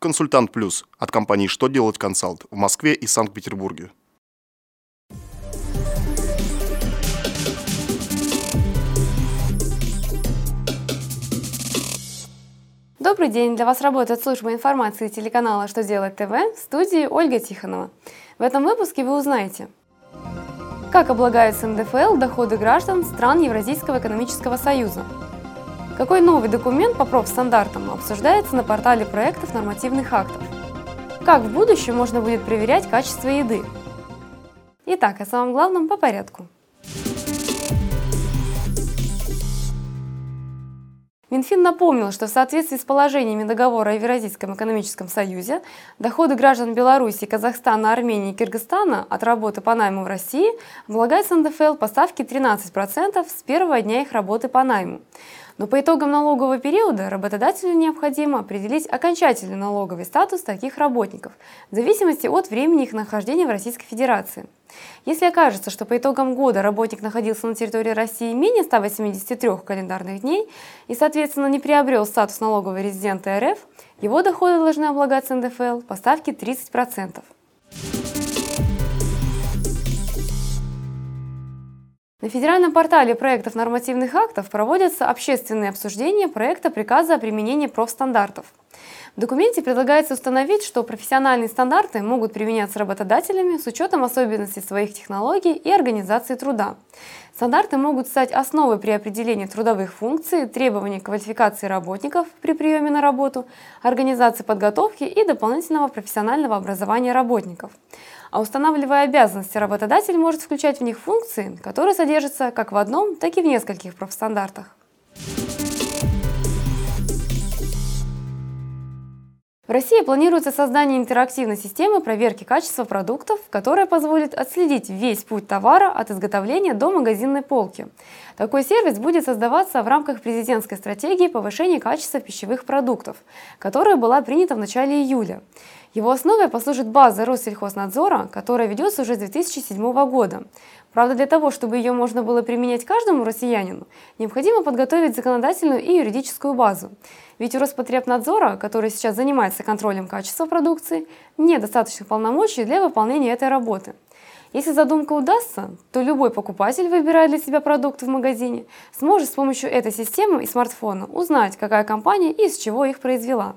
Консультант Плюс от компании «Что делать консалт» в Москве и Санкт-Петербурге. Добрый день! Для вас работает служба информации телеканала «Что делать ТВ» в студии Ольга Тихонова. В этом выпуске вы узнаете, как облагаются НДФЛ доходы граждан стран Евразийского экономического союза – какой новый документ по профстандартам обсуждается на портале проектов нормативных актов? Как в будущем можно будет проверять качество еды? Итак, о самом главном по порядку. Минфин напомнил, что в соответствии с положениями договора о Евразийском экономическом союзе доходы граждан Беларуси, Казахстана, Армении и Кыргызстана от работы по найму в России облагаются НДФЛ по ставке 13% с первого дня их работы по найму. Но по итогам налогового периода работодателю необходимо определить окончательный налоговый статус таких работников в зависимости от времени их нахождения в Российской Федерации. Если окажется, что по итогам года работник находился на территории России менее 183 календарных дней и, соответственно, не приобрел статус налогового резидента РФ, его доходы должны облагаться НДФЛ по ставке 30%. На федеральном портале проектов нормативных актов проводятся общественные обсуждения проекта приказа о применении профстандартов. В документе предлагается установить, что профессиональные стандарты могут применяться работодателями с учетом особенностей своих технологий и организации труда. Стандарты могут стать основой при определении трудовых функций, требований квалификации работников при приеме на работу, организации подготовки и дополнительного профессионального образования работников. А устанавливая обязанности, работодатель может включать в них функции, которые содержатся как в одном, так и в нескольких профстандартах. В России планируется создание интерактивной системы проверки качества продуктов, которая позволит отследить весь путь товара от изготовления до магазинной полки. Такой сервис будет создаваться в рамках президентской стратегии повышения качества пищевых продуктов, которая была принята в начале июля. Его основой послужит база Россельхознадзора, которая ведется уже с 2007 года. Правда, для того, чтобы ее можно было применять каждому россиянину, необходимо подготовить законодательную и юридическую базу. Ведь у Роспотребнадзора, который сейчас занимается контролем качества продукции, нет достаточных полномочий для выполнения этой работы. Если задумка удастся, то любой покупатель, выбирая для себя продукты в магазине, сможет с помощью этой системы и смартфона узнать, какая компания и из чего их произвела.